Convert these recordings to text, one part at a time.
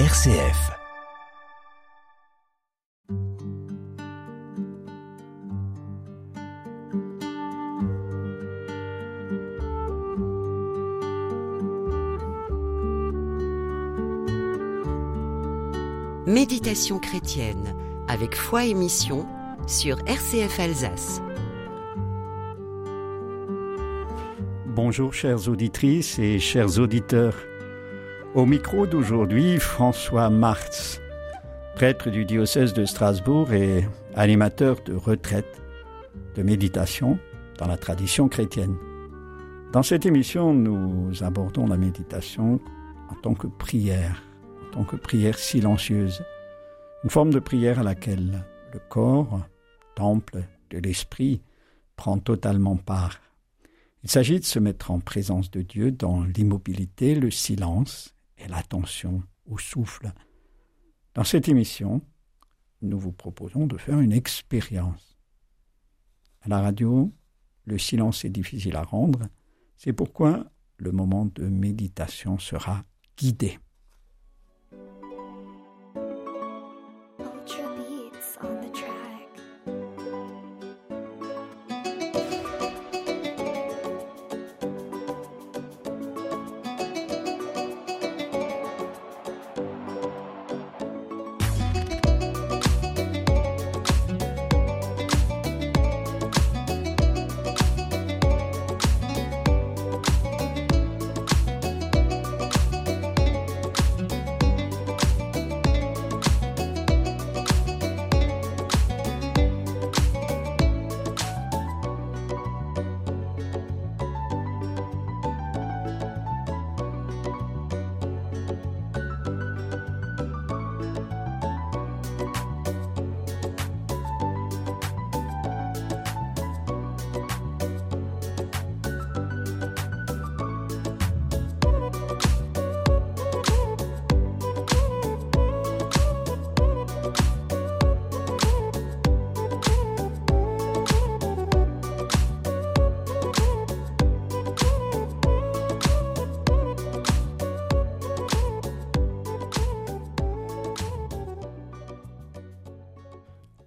RCF. Méditation chrétienne avec foi et mission sur RCF Alsace. Bonjour chères auditrices et chers auditeurs. Au micro d'aujourd'hui, François Martz, prêtre du diocèse de Strasbourg et animateur de retraite, de méditation dans la tradition chrétienne. Dans cette émission, nous abordons la méditation en tant que prière, en tant que prière silencieuse, une forme de prière à laquelle le corps, temple de l'esprit, prend totalement part. Il s'agit de se mettre en présence de Dieu dans l'immobilité, le silence l'attention au souffle. Dans cette émission, nous vous proposons de faire une expérience. À la radio, le silence est difficile à rendre, c'est pourquoi le moment de méditation sera guidé.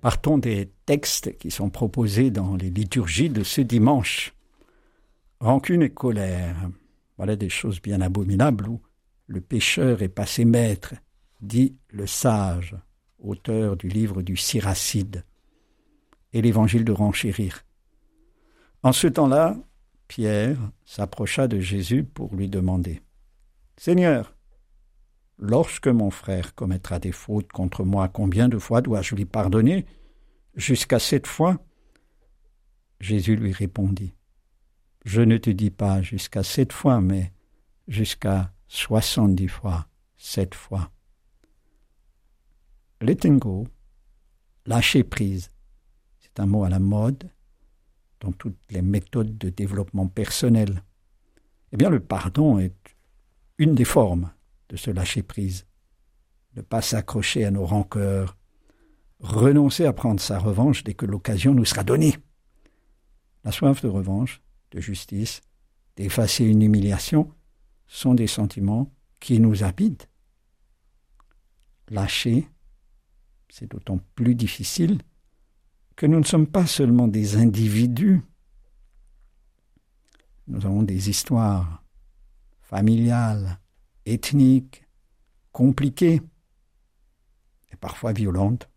Partons des textes qui sont proposés dans les liturgies de ce dimanche. Rancune et colère, voilà des choses bien abominables où le pécheur est passé maître, dit le sage, auteur du livre du Siracide, et l'évangile de Renchérir. En ce temps-là, Pierre s'approcha de Jésus pour lui demander Seigneur, Lorsque mon frère commettra des fautes contre moi, combien de fois dois-je lui pardonner? Jusqu'à sept fois? Jésus lui répondit Je ne te dis pas jusqu'à sept fois, mais jusqu'à soixante-dix fois, sept fois. Letting lâcher prise, c'est un mot à la mode dans toutes les méthodes de développement personnel. Eh bien, le pardon est une des formes de se lâcher prise, ne pas s'accrocher à nos rancœurs, renoncer à prendre sa revanche dès que l'occasion nous sera donnée. La soif de revanche, de justice, d'effacer une humiliation, sont des sentiments qui nous habitent. Lâcher, c'est d'autant plus difficile que nous ne sommes pas seulement des individus, nous avons des histoires familiales, ethniques, compliquées et parfois violentes.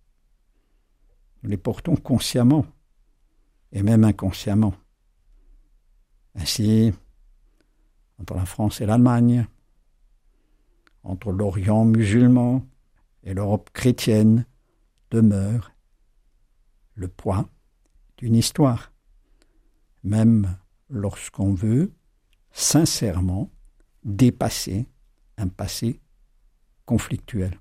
Nous les portons consciemment et même inconsciemment. Ainsi, entre la France et l'Allemagne, entre l'Orient musulman et l'Europe chrétienne, demeure le poids d'une histoire, même lorsqu'on veut sincèrement dépasser un passé conflictuel.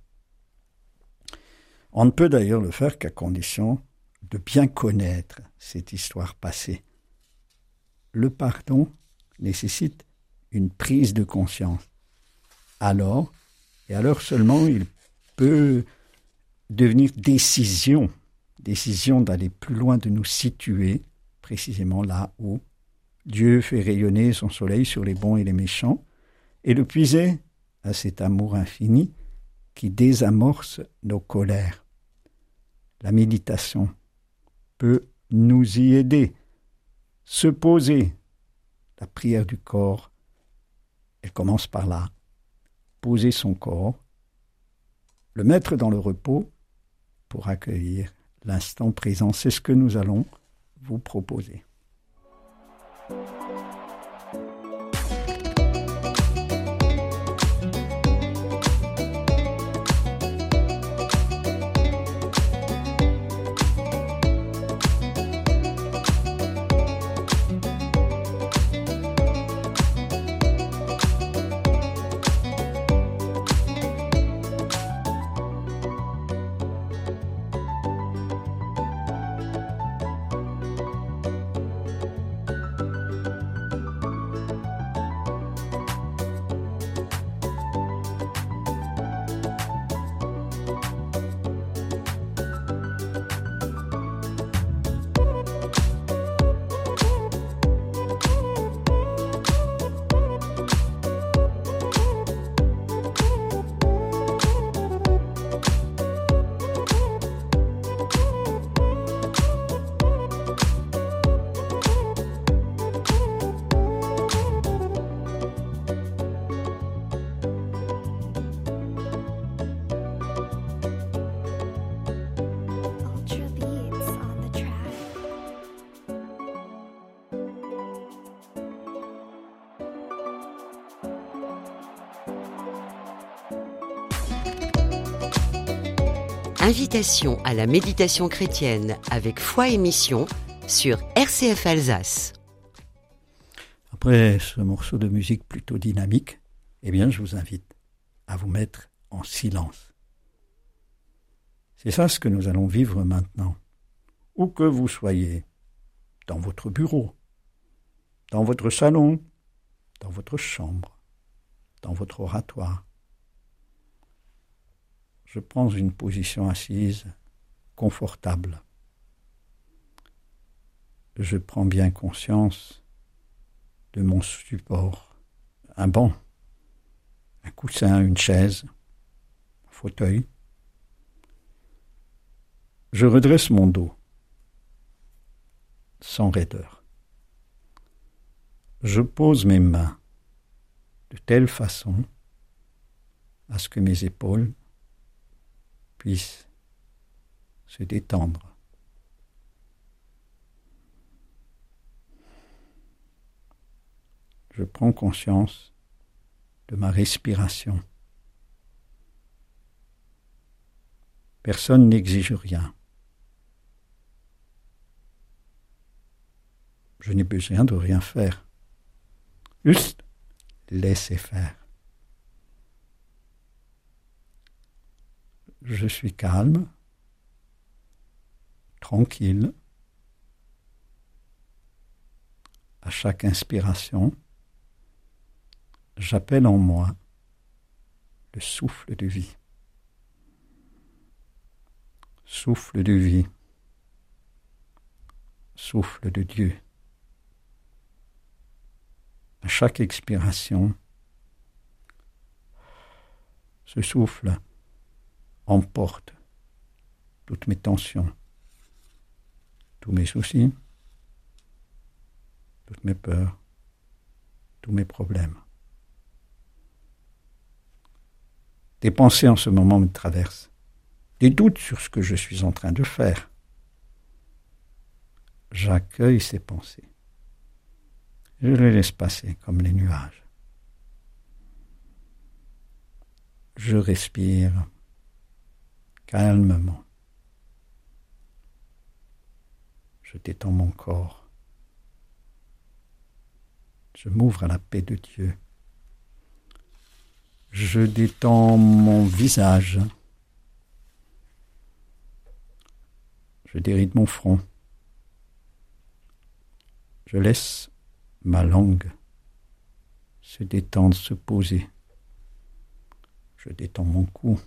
On ne peut d'ailleurs le faire qu'à condition de bien connaître cette histoire passée. Le pardon nécessite une prise de conscience. Alors, et alors seulement, il peut devenir décision, décision d'aller plus loin, de nous situer précisément là où Dieu fait rayonner son soleil sur les bons et les méchants, et de puiser à cet amour infini qui désamorce nos colères. La méditation peut nous y aider. Se poser, la prière du corps, elle commence par là. Poser son corps, le mettre dans le repos pour accueillir l'instant présent. C'est ce que nous allons vous proposer. Invitation à la méditation chrétienne avec foi et mission sur RCF Alsace. Après ce morceau de musique plutôt dynamique, eh bien, je vous invite à vous mettre en silence. C'est ça ce que nous allons vivre maintenant. Où que vous soyez, dans votre bureau, dans votre salon, dans votre chambre, dans votre oratoire, je prends une position assise confortable. Je prends bien conscience de mon support, un banc, un coussin, une chaise, un fauteuil. Je redresse mon dos, sans raideur. Je pose mes mains de telle façon à ce que mes épaules puisse se détendre. Je prends conscience de ma respiration. Personne n'exige rien. Je n'ai besoin de rien faire. Juste laisser faire. Je suis calme, tranquille. À chaque inspiration, j'appelle en moi le souffle de vie. Souffle de vie. Souffle de Dieu. À chaque expiration, ce souffle emporte toutes mes tensions, tous mes soucis, toutes mes peurs, tous mes problèmes. Des pensées en ce moment me traversent, des doutes sur ce que je suis en train de faire. J'accueille ces pensées. Je les laisse passer comme les nuages. Je respire calmement. Je détends mon corps. Je m'ouvre à la paix de Dieu. Je détends mon visage. Je déride mon front. Je laisse ma langue se détendre, se poser. Je détends mon cou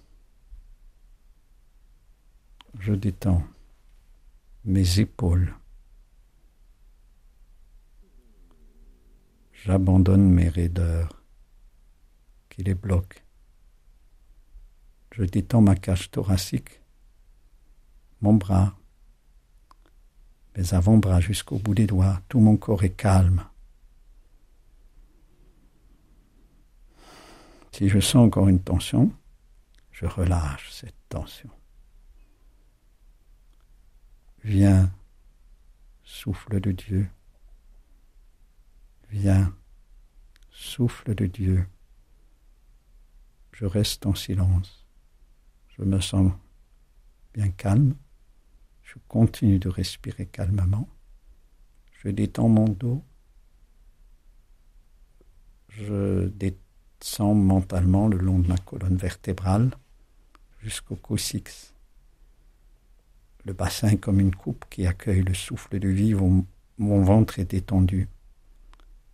je détends mes épaules. J'abandonne mes raideurs qui les bloquent. Je détends ma cage thoracique, mon bras, mes avant-bras jusqu'au bout des doigts. Tout mon corps est calme. Si je sens encore une tension, je relâche cette tension. Viens, souffle de Dieu. Viens, souffle de Dieu. Je reste en silence. Je me sens bien calme. Je continue de respirer calmement. Je détends mon dos. Je descends mentalement le long de ma colonne vertébrale jusqu'au coccyx. Le bassin comme une coupe qui accueille le souffle de vie. Mon ventre est détendu.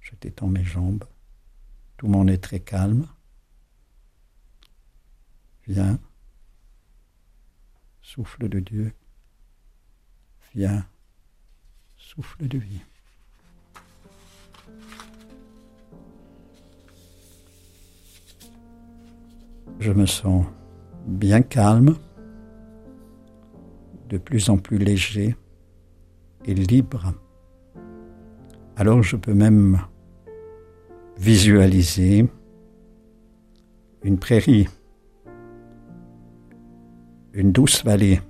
Je détends mes jambes. Tout mon être est calme. Viens, souffle de Dieu. Viens, souffle de vie. Je me sens bien calme, de plus en plus léger et libre. Alors je peux même visualiser une prairie, une douce vallée,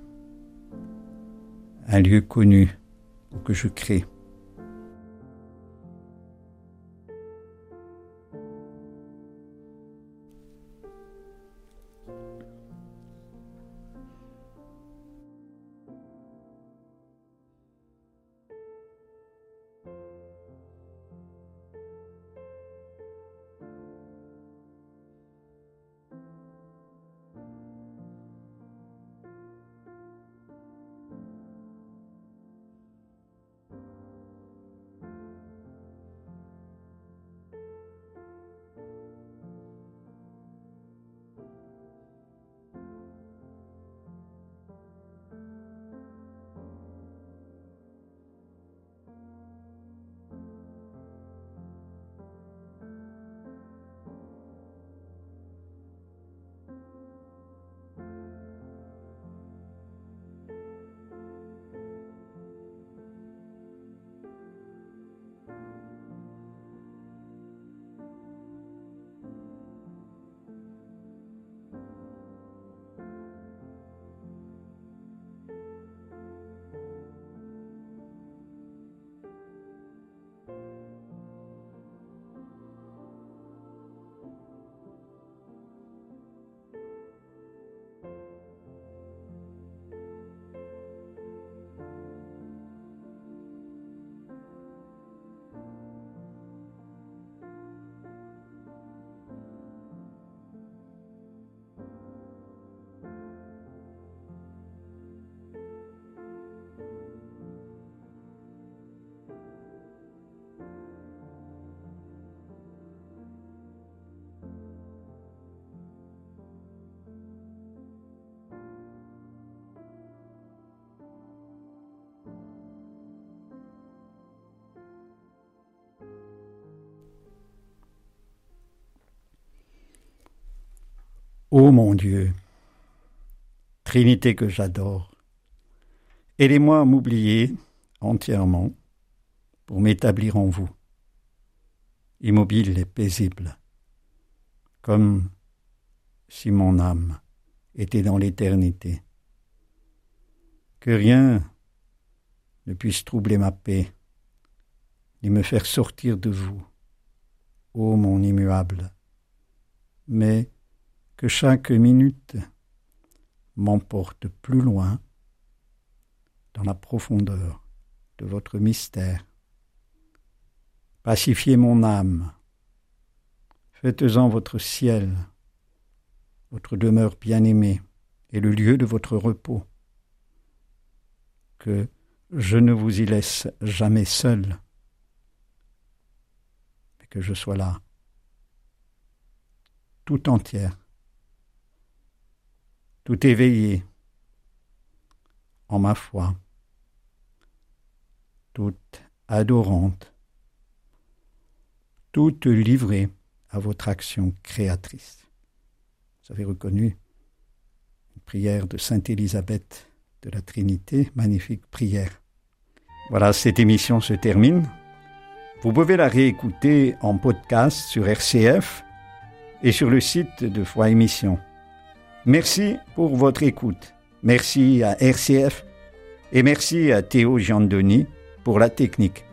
un lieu connu que je crée. Ô mon Dieu, Trinité que j'adore, aidez-moi à m'oublier entièrement pour m'établir en vous, immobile et paisible, comme si mon âme était dans l'éternité. Que rien ne puisse troubler ma paix, ni me faire sortir de vous, ô mon immuable, mais que chaque minute m'emporte plus loin dans la profondeur de votre mystère. Pacifiez mon âme, faites-en votre ciel, votre demeure bien-aimée et le lieu de votre repos. Que je ne vous y laisse jamais seul, mais que je sois là, tout entière tout éveillé en ma foi, toute adorante, toute livrée à votre action créatrice. Vous avez reconnu prière de Sainte Élisabeth de la Trinité, magnifique prière. Voilà, cette émission se termine. Vous pouvez la réécouter en podcast sur RCF et sur le site de Foi Émission. Merci pour votre écoute. Merci à RCF et merci à Théo Giandoni pour la technique.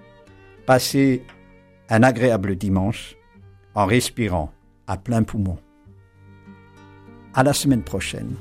Passez un agréable dimanche en respirant à plein poumon. À la semaine prochaine.